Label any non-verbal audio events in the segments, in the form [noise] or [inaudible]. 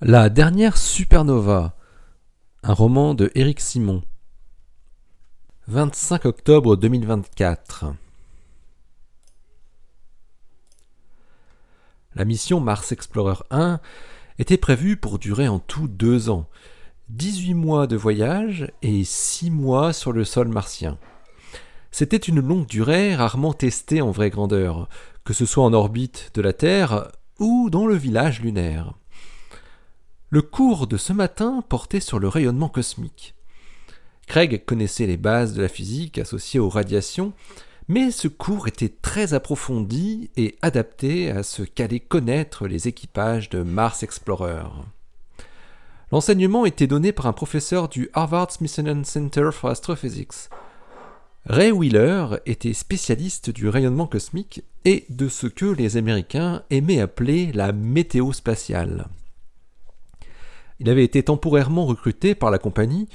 La dernière supernova, un roman de Éric Simon. 25 octobre 2024. La mission Mars Explorer 1 était prévue pour durer en tout deux ans, 18 mois de voyage et 6 mois sur le sol martien. C'était une longue durée rarement testée en vraie grandeur, que ce soit en orbite de la Terre ou dans le village lunaire. Le cours de ce matin portait sur le rayonnement cosmique. Craig connaissait les bases de la physique associées aux radiations, mais ce cours était très approfondi et adapté à ce qu'allaient connaître les équipages de Mars Explorer. L'enseignement était donné par un professeur du Harvard Smithsonian Center for Astrophysics. Ray Wheeler était spécialiste du rayonnement cosmique et de ce que les Américains aimaient appeler la météo spatiale. Il avait été temporairement recruté par la compagnie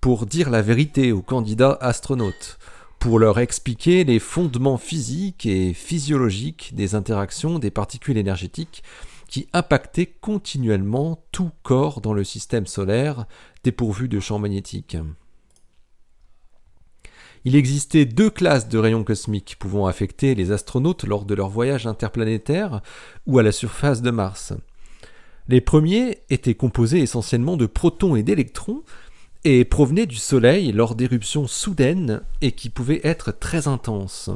pour dire la vérité aux candidats astronautes, pour leur expliquer les fondements physiques et physiologiques des interactions des particules énergétiques qui impactaient continuellement tout corps dans le système solaire dépourvu de champ magnétique. Il existait deux classes de rayons cosmiques pouvant affecter les astronautes lors de leur voyage interplanétaire ou à la surface de Mars. Les premiers étaient composés essentiellement de protons et d'électrons et provenaient du Soleil lors d'éruptions soudaines et qui pouvaient être très intenses.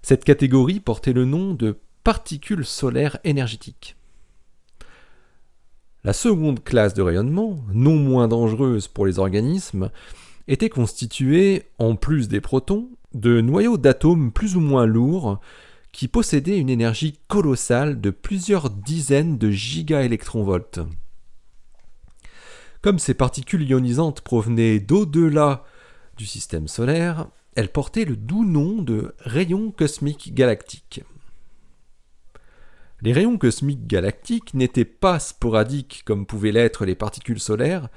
Cette catégorie portait le nom de particules solaires énergétiques. La seconde classe de rayonnement, non moins dangereuse pour les organismes, était constituée, en plus des protons, de noyaux d'atomes plus ou moins lourds qui possédait une énergie colossale de plusieurs dizaines de gigaélectronvolts. Comme ces particules ionisantes provenaient d'au-delà du système solaire, elles portaient le doux nom de rayons cosmiques galactiques. Les rayons cosmiques galactiques n'étaient pas sporadiques comme pouvaient l'être les particules solaires,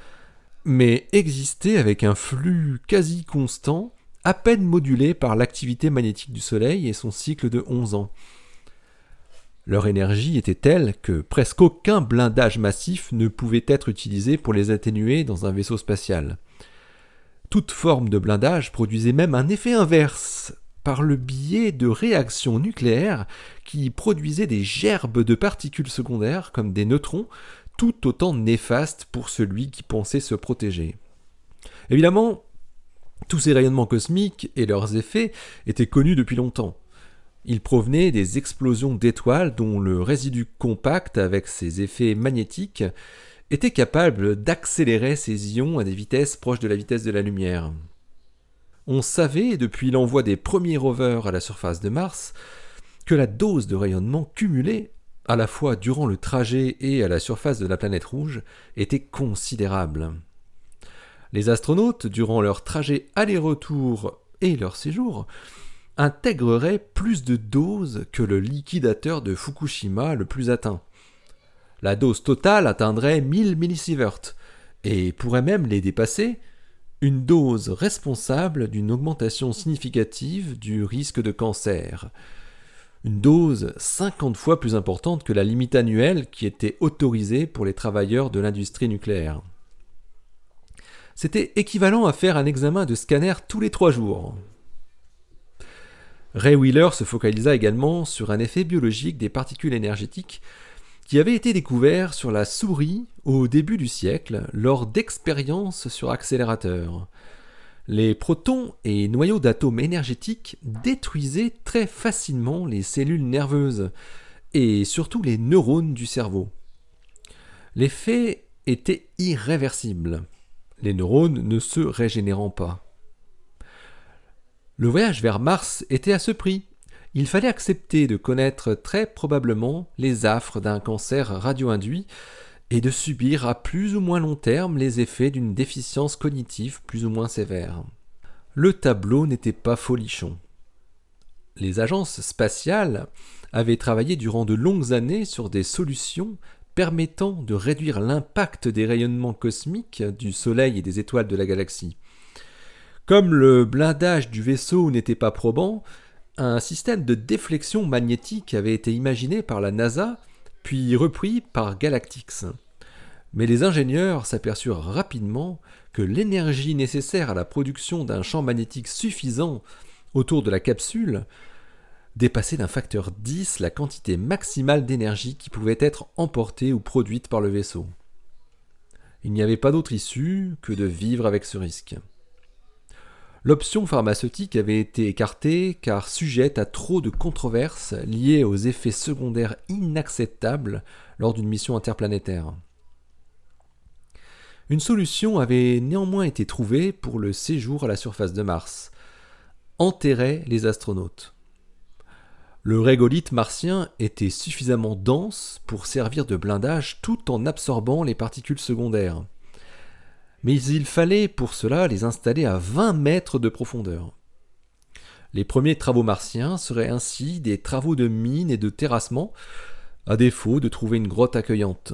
mais existaient avec un flux quasi constant à peine modulée par l'activité magnétique du Soleil et son cycle de 11 ans. Leur énergie était telle que presque aucun blindage massif ne pouvait être utilisé pour les atténuer dans un vaisseau spatial. Toute forme de blindage produisait même un effet inverse, par le biais de réactions nucléaires qui produisaient des gerbes de particules secondaires comme des neutrons, tout autant néfastes pour celui qui pensait se protéger. Évidemment, tous ces rayonnements cosmiques et leurs effets étaient connus depuis longtemps. Ils provenaient des explosions d'étoiles dont le résidu compact, avec ses effets magnétiques, était capable d'accélérer ces ions à des vitesses proches de la vitesse de la lumière. On savait, depuis l'envoi des premiers rovers à la surface de Mars, que la dose de rayonnement cumulée, à la fois durant le trajet et à la surface de la planète rouge, était considérable. Les astronautes, durant leur trajet aller-retour et leur séjour, intégreraient plus de doses que le liquidateur de Fukushima le plus atteint. La dose totale atteindrait 1000 millisieverts et pourrait même les dépasser, une dose responsable d'une augmentation significative du risque de cancer. Une dose 50 fois plus importante que la limite annuelle qui était autorisée pour les travailleurs de l'industrie nucléaire. C'était équivalent à faire un examen de scanner tous les trois jours. Ray Wheeler se focalisa également sur un effet biologique des particules énergétiques qui avait été découvert sur la souris au début du siècle lors d'expériences sur accélérateur. Les protons et noyaux d'atomes énergétiques détruisaient très facilement les cellules nerveuses et surtout les neurones du cerveau. L'effet était irréversible les neurones ne se régénérant pas. Le voyage vers Mars était à ce prix. Il fallait accepter de connaître très probablement les affres d'un cancer radio-induit et de subir à plus ou moins long terme les effets d'une déficience cognitive plus ou moins sévère. Le tableau n'était pas folichon. Les agences spatiales avaient travaillé durant de longues années sur des solutions permettant de réduire l'impact des rayonnements cosmiques du Soleil et des étoiles de la galaxie. Comme le blindage du vaisseau n'était pas probant, un système de déflexion magnétique avait été imaginé par la NASA, puis repris par Galactix. Mais les ingénieurs s'aperçurent rapidement que l'énergie nécessaire à la production d'un champ magnétique suffisant autour de la capsule dépassait d'un facteur 10 la quantité maximale d'énergie qui pouvait être emportée ou produite par le vaisseau. Il n'y avait pas d'autre issue que de vivre avec ce risque. L'option pharmaceutique avait été écartée car sujette à trop de controverses liées aux effets secondaires inacceptables lors d'une mission interplanétaire. Une solution avait néanmoins été trouvée pour le séjour à la surface de Mars. Enterrer les astronautes. Le régolithe martien était suffisamment dense pour servir de blindage tout en absorbant les particules secondaires. Mais il fallait pour cela les installer à 20 mètres de profondeur. Les premiers travaux martiens seraient ainsi des travaux de mine et de terrassement, à défaut de trouver une grotte accueillante.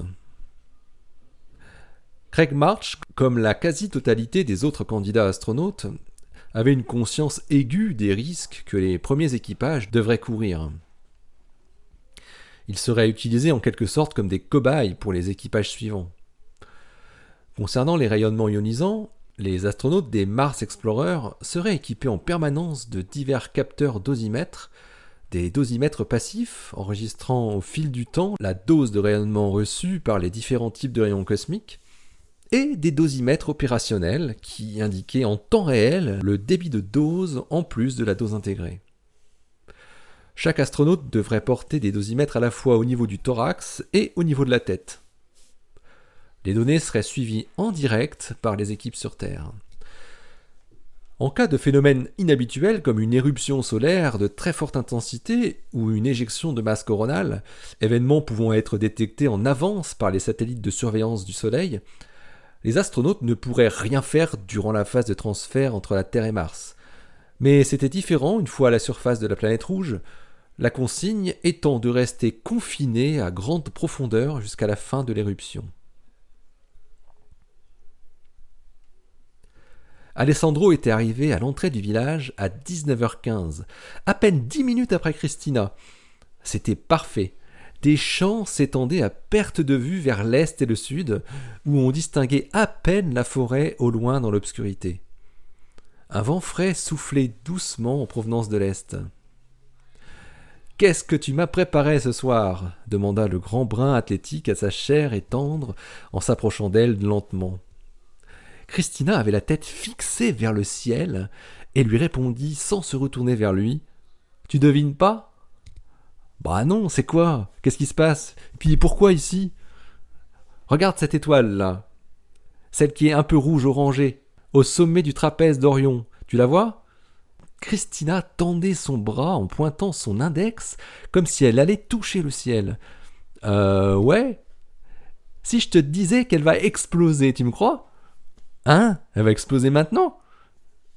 Craig March, comme la quasi-totalité des autres candidats astronautes, avait une conscience aiguë des risques que les premiers équipages devraient courir. Ils seraient utilisés en quelque sorte comme des cobayes pour les équipages suivants. Concernant les rayonnements ionisants, les astronautes des Mars Explorer seraient équipés en permanence de divers capteurs dosimètres, des dosimètres passifs enregistrant au fil du temps la dose de rayonnement reçue par les différents types de rayons cosmiques, et des dosimètres opérationnels qui indiquaient en temps réel le débit de dose en plus de la dose intégrée. Chaque astronaute devrait porter des dosimètres à la fois au niveau du thorax et au niveau de la tête. Les données seraient suivies en direct par les équipes sur Terre. En cas de phénomène inhabituel comme une éruption solaire de très forte intensité ou une éjection de masse coronale, événement pouvant être détecté en avance par les satellites de surveillance du Soleil, les astronautes ne pourraient rien faire durant la phase de transfert entre la Terre et Mars. Mais c'était différent une fois à la surface de la planète rouge, la consigne étant de rester confinés à grande profondeur jusqu'à la fin de l'éruption. Alessandro était arrivé à l'entrée du village à 19h15, à peine dix minutes après Christina. C'était parfait des champs s'étendaient à perte de vue vers l'est et le sud, où on distinguait à peine la forêt au loin dans l'obscurité. Un vent frais soufflait doucement en provenance de l'est. Qu'est-ce que tu m'as préparé ce soir? demanda le grand brun athlétique à sa chair et tendre en s'approchant d'elle lentement. Christina avait la tête fixée vers le ciel et lui répondit sans se retourner vers lui. Tu devines pas? Bah non, c'est quoi? Qu'est-ce qui se passe? Puis pourquoi ici? Regarde cette étoile là. Celle qui est un peu rouge orangée, au sommet du trapèze d'Orion. Tu la vois? Christina tendait son bras en pointant son index comme si elle allait toucher le ciel. Euh ouais. Si je te disais qu'elle va exploser, tu me crois? Hein? Elle va exploser maintenant?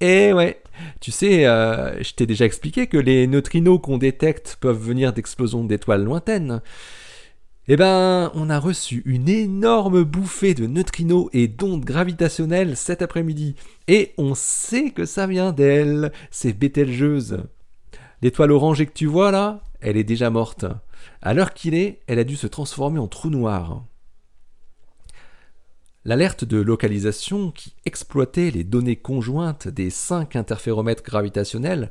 Eh ouais. Tu sais, euh, je t'ai déjà expliqué que les neutrinos qu'on détecte peuvent venir d'explosions d'étoiles lointaines. Eh ben, on a reçu une énorme bouffée de neutrinos et d'ondes gravitationnelles cet après-midi. Et on sait que ça vient d'elle, c'est Bételgeuse. L'étoile orangée que tu vois là, elle est déjà morte. À l'heure qu'il est, elle a dû se transformer en trou noir. L'alerte de localisation qui exploitait les données conjointes des cinq interféromètres gravitationnels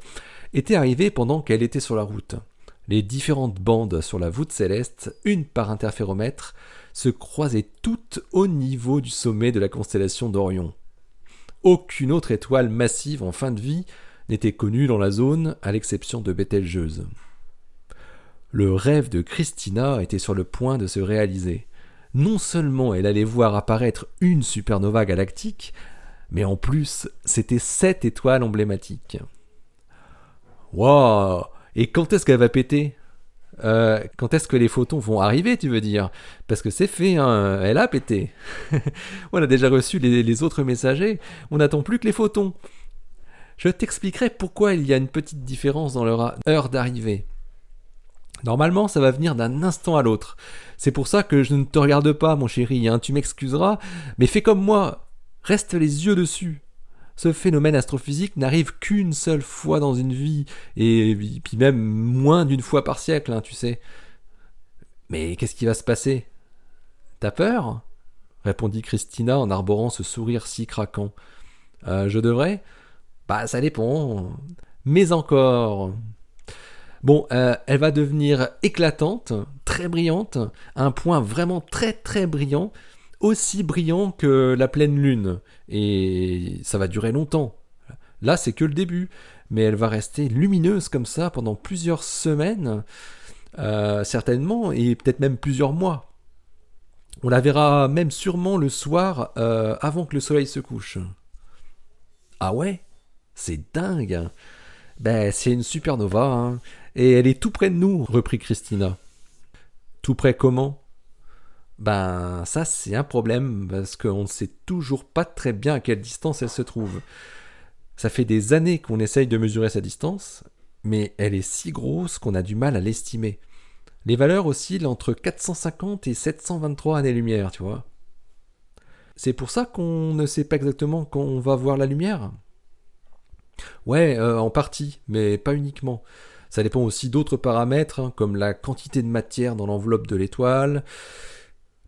était arrivée pendant qu'elle était sur la route. Les différentes bandes sur la voûte céleste, une par interféromètre, se croisaient toutes au niveau du sommet de la constellation d'Orion. Aucune autre étoile massive en fin de vie n'était connue dans la zone, à l'exception de Bételgeuse. Le rêve de Christina était sur le point de se réaliser non seulement elle allait voir apparaître une supernova galactique, mais en plus, c'était sept étoiles emblématiques. Waouh Et quand est-ce qu'elle va péter? Euh, quand est-ce que les photons vont arriver, tu veux dire? Parce que c'est fait, hein, elle a pété. [laughs] on a déjà reçu les, les, autres messagers, on n'attend plus que les photons. Je t'expliquerai pourquoi il y a une petite différence dans leur heure d'arrivée. Normalement, ça va venir d'un instant à l'autre. C'est pour ça que je ne te regarde pas, mon chéri, hein, tu m'excuseras, mais fais comme moi, reste les yeux dessus. Ce phénomène astrophysique n'arrive qu'une seule fois dans une vie, et puis même moins d'une fois par siècle, hein, tu sais. Mais qu'est-ce qui va se passer? T'as peur? répondit Christina en arborant ce sourire si craquant. Euh, je devrais? Bah, ça dépend. Mais encore. Bon, euh, elle va devenir éclatante, très brillante, un point vraiment très très brillant, aussi brillant que la pleine lune. Et ça va durer longtemps. Là, c'est que le début. Mais elle va rester lumineuse comme ça pendant plusieurs semaines, euh, certainement, et peut-être même plusieurs mois. On la verra même sûrement le soir euh, avant que le soleil se couche. Ah ouais? C'est dingue Ben, c'est une supernova, hein. Et elle est tout près de nous, reprit Christina. Tout près comment? Ben, ça c'est un problème, parce qu'on ne sait toujours pas très bien à quelle distance elle se trouve. Ça fait des années qu'on essaye de mesurer sa distance, mais elle est si grosse qu'on a du mal à l'estimer. Les valeurs oscillent entre 450 et 723 années-lumière, tu vois. C'est pour ça qu'on ne sait pas exactement quand on va voir la lumière? Ouais, euh, en partie, mais pas uniquement. Ça dépend aussi d'autres paramètres, hein, comme la quantité de matière dans l'enveloppe de l'étoile.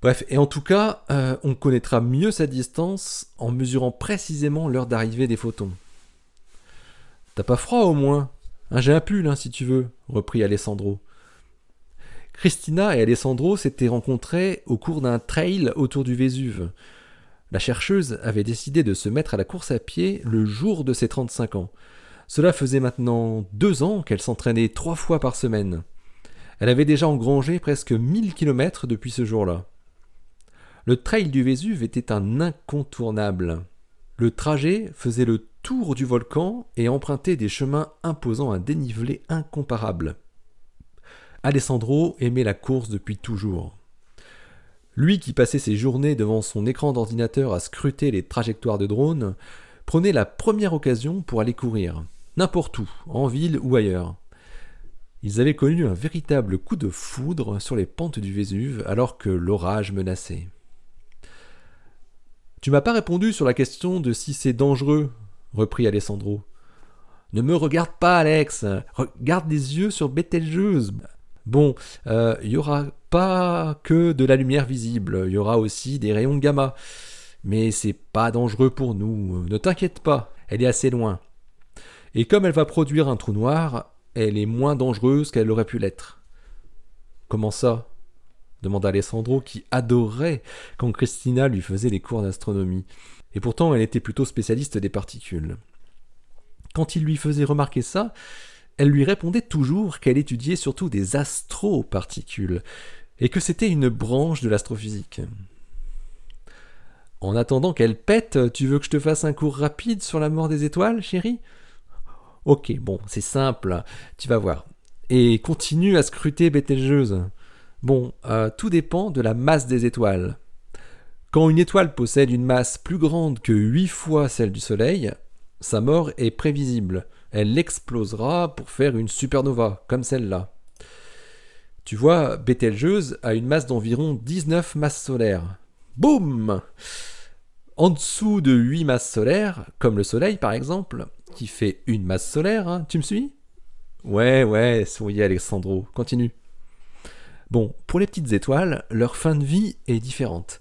Bref, et en tout cas, euh, on connaîtra mieux sa distance en mesurant précisément l'heure d'arrivée des photons. T'as pas froid au moins? Hein, J'ai un pull, hein, si tu veux, reprit Alessandro. Christina et Alessandro s'étaient rencontrés au cours d'un trail autour du Vésuve. La chercheuse avait décidé de se mettre à la course à pied le jour de ses 35 ans. Cela faisait maintenant deux ans qu'elle s'entraînait trois fois par semaine. Elle avait déjà engrangé presque 1000 kilomètres depuis ce jour-là. Le trail du Vésuve était un incontournable. Le trajet faisait le tour du volcan et empruntait des chemins imposant un dénivelé incomparable. Alessandro aimait la course depuis toujours. Lui qui passait ses journées devant son écran d'ordinateur à scruter les trajectoires de drones, prenait la première occasion pour aller courir, n'importe où, en ville ou ailleurs. Ils avaient connu un véritable coup de foudre sur les pentes du Vésuve alors que l'orage menaçait. Tu m'as pas répondu sur la question de si c'est dangereux, reprit Alessandro. Ne me regarde pas, Alex. Regarde les yeux sur Bételgeuse. Bon, il euh, n'y aura pas que de la lumière visible, il y aura aussi des rayons gamma. Mais c'est pas dangereux pour nous, ne t'inquiète pas, elle est assez loin. Et comme elle va produire un trou noir, elle est moins dangereuse qu'elle aurait pu l'être. Comment ça? demanda Alessandro, qui adorait quand Christina lui faisait les cours d'astronomie. Et pourtant, elle était plutôt spécialiste des particules. Quand il lui faisait remarquer ça, elle lui répondait toujours qu'elle étudiait surtout des astroparticules, et que c'était une branche de l'astrophysique. En attendant qu'elle pète, tu veux que je te fasse un cours rapide sur la mort des étoiles, chérie? Ok, bon, c'est simple, tu vas voir. Et continue à scruter Bételgeuse. Bon, euh, tout dépend de la masse des étoiles. Quand une étoile possède une masse plus grande que 8 fois celle du Soleil, sa mort est prévisible elle explosera pour faire une supernova, comme celle-là. Tu vois, Bételgeuse a une masse d'environ 19 masses solaires. Boum En dessous de 8 masses solaires, comme le Soleil par exemple, qui fait une masse solaire, hein, tu me suis? Ouais, ouais, souriez Alexandro, continue. Bon, pour les petites étoiles, leur fin de vie est différente.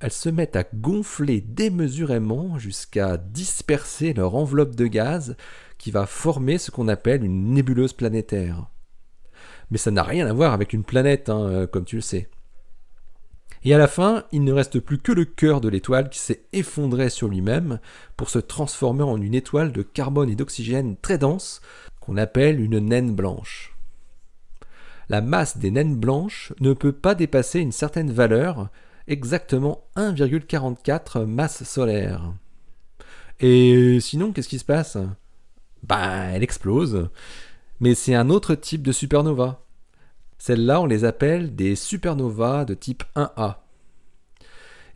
Elles se mettent à gonfler démesurément jusqu'à disperser leur enveloppe de gaz qui va former ce qu'on appelle une nébuleuse planétaire. Mais ça n'a rien à voir avec une planète, hein, euh, comme tu le sais. Et à la fin, il ne reste plus que le cœur de l'étoile qui s'est effondré sur lui-même pour se transformer en une étoile de carbone et d'oxygène très dense qu'on appelle une naine blanche. La masse des naines blanches ne peut pas dépasser une certaine valeur, exactement 1,44 masse solaire. Et sinon, qu'est-ce qui se passe? Bah, elle explose. Mais c'est un autre type de supernova. Celles-là, on les appelle des supernovas de type 1A.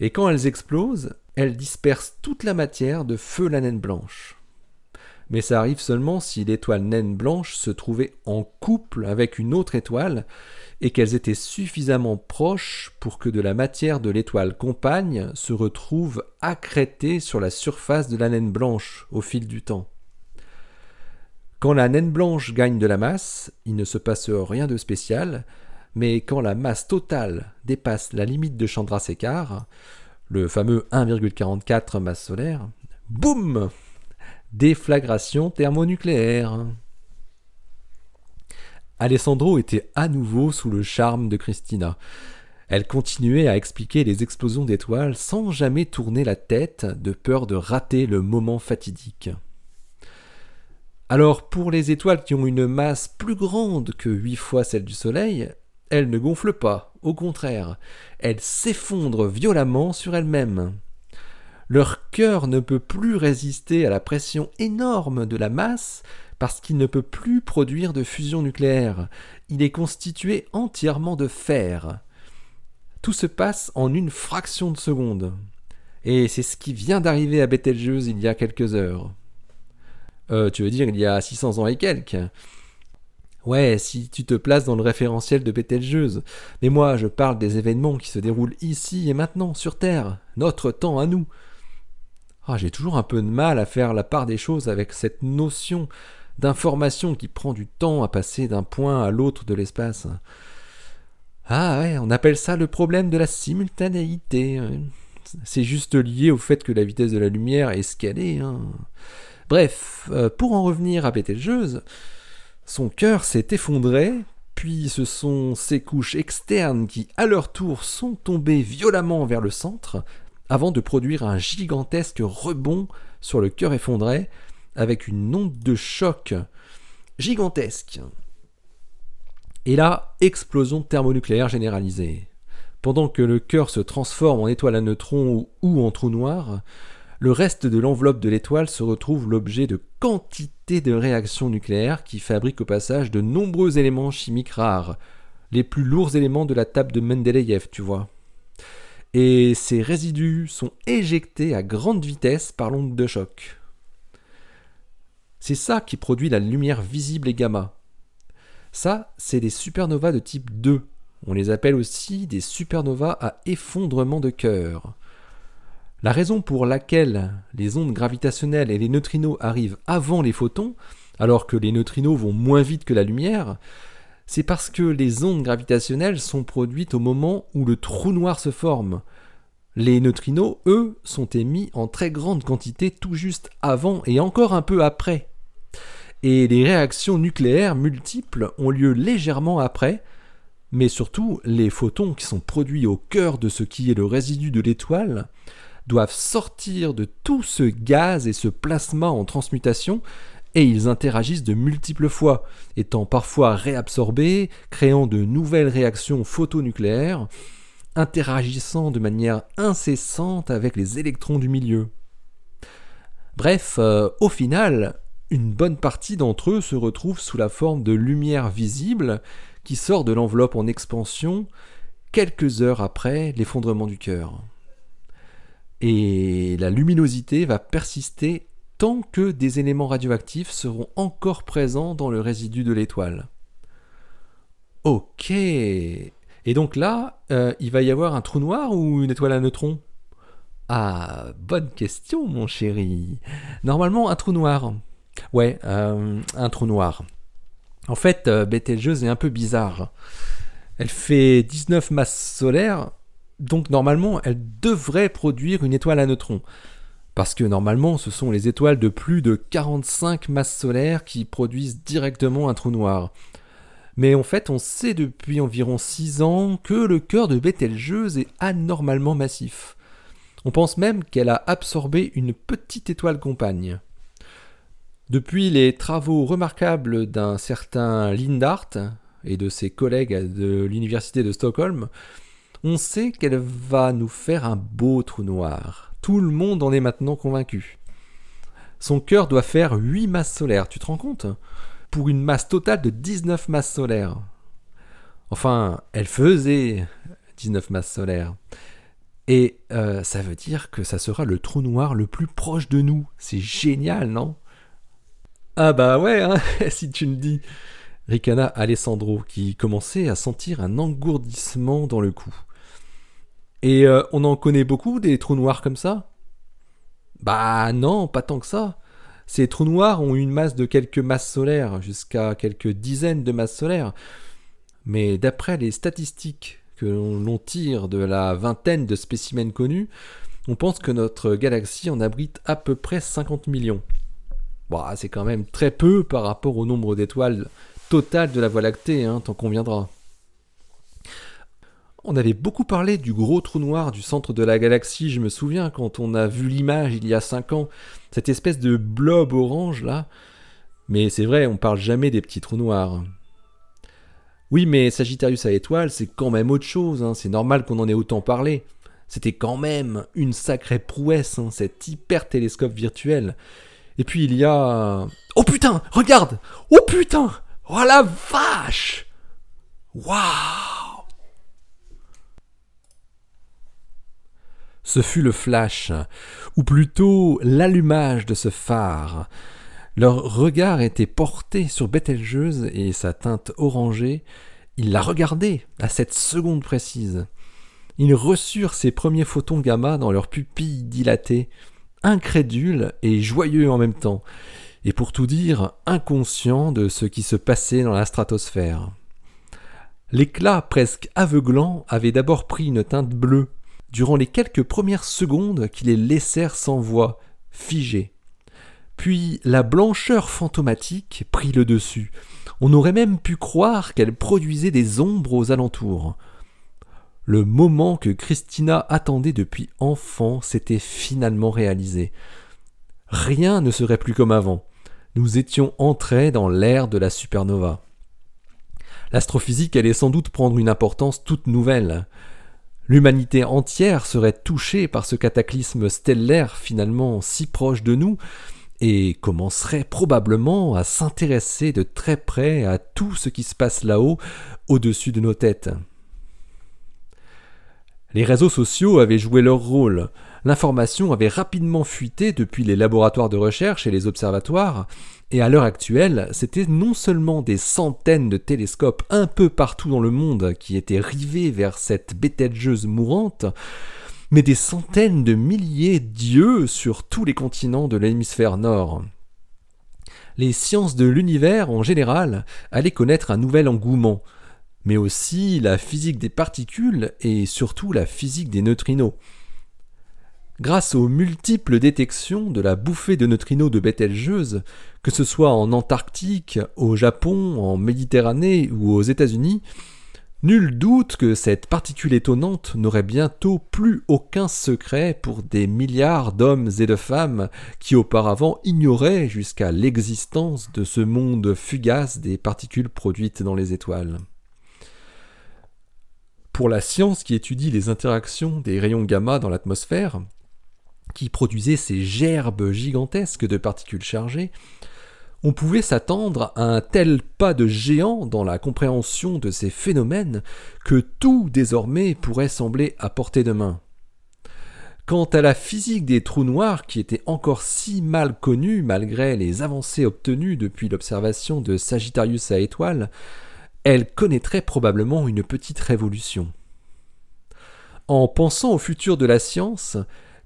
Et quand elles explosent, elles dispersent toute la matière de feu la naine blanche. Mais ça arrive seulement si l'étoile naine blanche se trouvait en couple avec une autre étoile et qu'elles étaient suffisamment proches pour que de la matière de l'étoile compagne se retrouve accrétée sur la surface de la naine blanche au fil du temps. Quand la naine blanche gagne de la masse, il ne se passe rien de spécial, mais quand la masse totale dépasse la limite de Chandrasekhar, le fameux 1,44 masse solaire, boum Déflagration thermonucléaire. Alessandro était à nouveau sous le charme de Christina. Elle continuait à expliquer les explosions d'étoiles sans jamais tourner la tête de peur de rater le moment fatidique. Alors pour les étoiles qui ont une masse plus grande que huit fois celle du Soleil, elles ne gonflent pas, au contraire, elles s'effondrent violemment sur elles-mêmes. Leur cœur ne peut plus résister à la pression énorme de la masse parce qu'il ne peut plus produire de fusion nucléaire. Il est constitué entièrement de fer. Tout se passe en une fraction de seconde. Et c'est ce qui vient d'arriver à Betelgeuse il y a quelques heures. Euh, tu veux dire il y a 600 ans et quelques Ouais, si tu te places dans le référentiel de Betelgeuse. Mais moi, je parle des événements qui se déroulent ici et maintenant, sur Terre, notre temps à nous. Ah, j'ai toujours un peu de mal à faire la part des choses avec cette notion d'information qui prend du temps à passer d'un point à l'autre de l'espace. Ah ouais, on appelle ça le problème de la simultanéité. C'est juste lié au fait que la vitesse de la lumière est est. Hein. Bref, euh, pour en revenir à Betelgeuse, son cœur s'est effondré, puis ce sont ses couches externes qui, à leur tour, sont tombées violemment vers le centre, avant de produire un gigantesque rebond sur le cœur effondré, avec une onde de choc gigantesque. Et là, explosion thermonucléaire généralisée. Pendant que le cœur se transforme en étoile à neutrons ou en trou noir, le reste de l'enveloppe de l'étoile se retrouve l'objet de quantité de réactions nucléaires qui fabriquent au passage de nombreux éléments chimiques rares, les plus lourds éléments de la table de Mendeleïev, tu vois. Et ces résidus sont éjectés à grande vitesse par l'onde de choc. C'est ça qui produit la lumière visible et gamma. Ça, c'est des supernovas de type 2. On les appelle aussi des supernovas à effondrement de cœur. La raison pour laquelle les ondes gravitationnelles et les neutrinos arrivent avant les photons, alors que les neutrinos vont moins vite que la lumière, c'est parce que les ondes gravitationnelles sont produites au moment où le trou noir se forme. Les neutrinos, eux, sont émis en très grande quantité tout juste avant et encore un peu après et les réactions nucléaires multiples ont lieu légèrement après, mais surtout les photons qui sont produits au cœur de ce qui est le résidu de l'étoile doivent sortir de tout ce gaz et ce plasma en transmutation et ils interagissent de multiples fois, étant parfois réabsorbés, créant de nouvelles réactions photonucléaires, interagissant de manière incessante avec les électrons du milieu. Bref, euh, au final, une bonne partie d'entre eux se retrouvent sous la forme de lumière visible qui sort de l'enveloppe en expansion quelques heures après l'effondrement du cœur. Et la luminosité va persister tant que des éléments radioactifs seront encore présents dans le résidu de l'étoile. Ok. Et donc là, euh, il va y avoir un trou noir ou une étoile à neutrons? Ah, bonne question, mon chéri. Normalement, un trou noir. Ouais, euh, un trou noir. En fait, euh, est un peu bizarre. Elle fait 19 masses solaires, donc normalement, elle devrait produire une étoile à neutrons. Parce que normalement, ce sont les étoiles de plus de 45 masses solaires qui produisent directement un trou noir. Mais en fait, on sait depuis environ 6 ans que le cœur de Betelgeuse est anormalement massif. On pense même qu'elle a absorbé une petite étoile compagne. Depuis les travaux remarquables d'un certain Lindart et de ses collègues de l'université de Stockholm, on sait qu'elle va nous faire un beau trou noir. Tout le monde en est maintenant convaincu. Son cœur doit faire 8 masses solaires, tu te rends compte? Pour une masse totale de 19 masses solaires. Enfin, elle faisait 19 masses solaires. Et euh, ça veut dire que ça sera le trou noir le plus proche de nous. C'est génial, non? Ah bah ouais, hein, [laughs] si tu le dis. Ricana Alessandro, qui commençait à sentir un engourdissement dans le cou. Et euh, on en connaît beaucoup des trous noirs comme ça? Bah non, pas tant que ça. Ces trous noirs ont une masse de quelques masses solaires, jusqu'à quelques dizaines de masses solaires. Mais d'après les statistiques que l'on tire de la vingtaine de spécimens connus, on pense que notre galaxie en abrite à peu près 50 millions. Bon, c'est quand même très peu par rapport au nombre d'étoiles totales de la Voie lactée, hein, tant qu'on viendra. On avait beaucoup parlé du gros trou noir du centre de la galaxie, je me souviens, quand on a vu l'image il y a 5 ans, cette espèce de blob orange là. Mais c'est vrai, on parle jamais des petits trous noirs. Oui, mais Sagittarius à étoile, c'est quand même autre chose, hein. c'est normal qu'on en ait autant parlé. C'était quand même une sacrée prouesse, hein, cet hyper télescope virtuel. Et puis il y a... Oh putain, regarde Oh putain Oh la vache Waouh Ce fut le flash, ou plutôt l'allumage de ce phare. Leur regard était porté sur Bételgeuse et sa teinte orangée. Ils la regardaient à cette seconde précise ils reçurent ces premiers photons gamma dans leurs pupilles dilatées, incrédules et joyeux en même temps, et pour tout dire, inconscients de ce qui se passait dans la stratosphère. L'éclat presque aveuglant avait d'abord pris une teinte bleue, durant les quelques premières secondes qui les laissèrent sans voix, figés. Puis la blancheur fantomatique prit le dessus. On aurait même pu croire qu'elle produisait des ombres aux alentours. Le moment que Christina attendait depuis enfant s'était finalement réalisé. Rien ne serait plus comme avant. Nous étions entrés dans l'ère de la supernova. L'astrophysique allait sans doute prendre une importance toute nouvelle. L'humanité entière serait touchée par ce cataclysme stellaire finalement si proche de nous, et commencerait probablement à s'intéresser de très près à tout ce qui se passe là-haut, au-dessus de nos têtes. Les réseaux sociaux avaient joué leur rôle. L'information avait rapidement fuité depuis les laboratoires de recherche et les observatoires, et à l'heure actuelle, c'était non seulement des centaines de télescopes un peu partout dans le monde qui étaient rivés vers cette bételgeuse mourante, mais des centaines de milliers d'yeux sur tous les continents de l'hémisphère nord. Les sciences de l'univers en général allaient connaître un nouvel engouement, mais aussi la physique des particules et surtout la physique des neutrinos. Grâce aux multiples détections de la bouffée de neutrinos de Betelgeuse, que ce soit en Antarctique, au Japon, en Méditerranée ou aux États-Unis, nul doute que cette particule étonnante n'aurait bientôt plus aucun secret pour des milliards d'hommes et de femmes qui auparavant ignoraient jusqu'à l'existence de ce monde fugace des particules produites dans les étoiles. Pour la science qui étudie les interactions des rayons gamma dans l'atmosphère, qui produisait ces gerbes gigantesques de particules chargées, on pouvait s'attendre à un tel pas de géant dans la compréhension de ces phénomènes que tout désormais pourrait sembler à portée de main. Quant à la physique des trous noirs, qui était encore si mal connue malgré les avancées obtenues depuis l'observation de Sagittarius à étoiles, elle connaîtrait probablement une petite révolution. En pensant au futur de la science,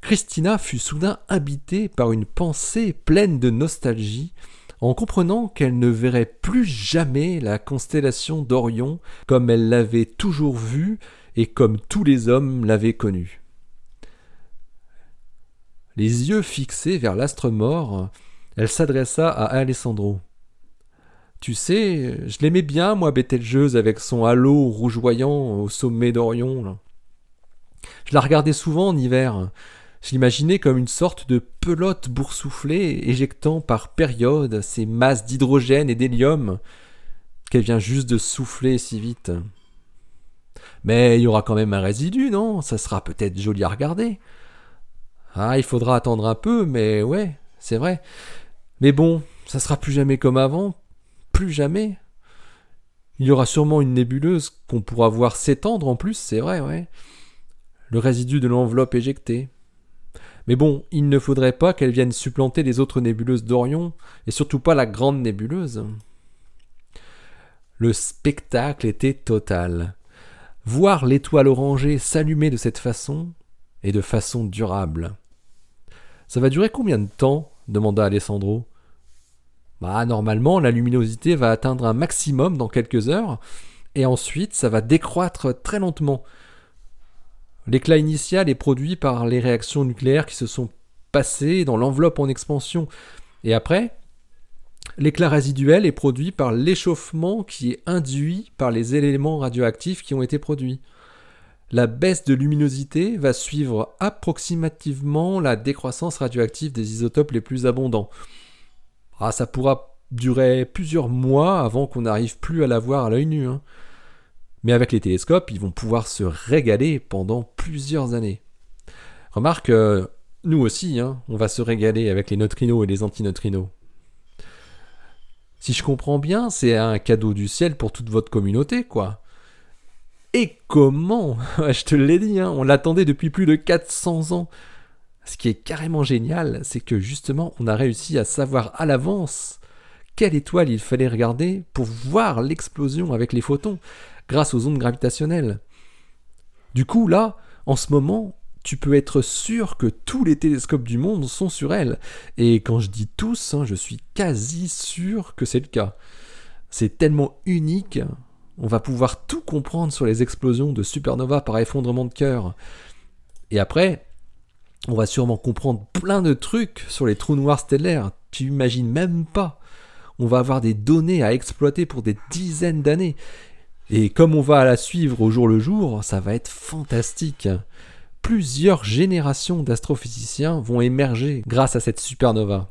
Christina fut soudain habitée par une pensée pleine de nostalgie, en comprenant qu'elle ne verrait plus jamais la constellation d'Orion comme elle l'avait toujours vue et comme tous les hommes l'avaient connue. Les yeux fixés vers l'astre mort, elle s'adressa à Alessandro. Tu sais, je l'aimais bien, moi, Bételgeuse, avec son halo rougeoyant au sommet d'Orion. Je la regardais souvent en hiver. Je l'imaginais comme une sorte de pelote boursouflée, éjectant par période ces masses d'hydrogène et d'hélium qu'elle vient juste de souffler si vite. Mais il y aura quand même un résidu, non? Ça sera peut-être joli à regarder. Ah, il faudra attendre un peu, mais ouais, c'est vrai. Mais bon, ça sera plus jamais comme avant, plus jamais. Il y aura sûrement une nébuleuse qu'on pourra voir s'étendre en plus, c'est vrai, ouais. Le résidu de l'enveloppe éjectée. Mais bon, il ne faudrait pas qu'elle vienne supplanter les autres nébuleuses d'Orion, et surtout pas la grande nébuleuse. Le spectacle était total. Voir l'étoile orangée s'allumer de cette façon, et de façon durable. Ça va durer combien de temps? demanda Alessandro. Bah, normalement, la luminosité va atteindre un maximum dans quelques heures, et ensuite ça va décroître très lentement. L'éclat initial est produit par les réactions nucléaires qui se sont passées dans l'enveloppe en expansion. Et après, l'éclat résiduel est produit par l'échauffement qui est induit par les éléments radioactifs qui ont été produits. La baisse de luminosité va suivre approximativement la décroissance radioactive des isotopes les plus abondants. Ah, ça pourra durer plusieurs mois avant qu'on n'arrive plus à la voir à l'œil nu. Hein. Mais avec les télescopes, ils vont pouvoir se régaler pendant plusieurs années. Remarque, euh, nous aussi, hein, on va se régaler avec les neutrinos et les antineutrinos. Si je comprends bien, c'est un cadeau du ciel pour toute votre communauté, quoi. Et comment [laughs] Je te l'ai dit, hein, on l'attendait depuis plus de 400 ans. Ce qui est carrément génial, c'est que justement, on a réussi à savoir à l'avance quelle étoile il fallait regarder pour voir l'explosion avec les photons grâce aux ondes gravitationnelles. Du coup, là, en ce moment, tu peux être sûr que tous les télescopes du monde sont sur elle. Et quand je dis tous, hein, je suis quasi sûr que c'est le cas. C'est tellement unique, on va pouvoir tout comprendre sur les explosions de supernova par effondrement de cœur. Et après, on va sûrement comprendre plein de trucs sur les trous noirs stellaires. Tu imagines même pas. On va avoir des données à exploiter pour des dizaines d'années. Et comme on va la suivre au jour le jour, ça va être fantastique. Plusieurs générations d'astrophysiciens vont émerger grâce à cette supernova.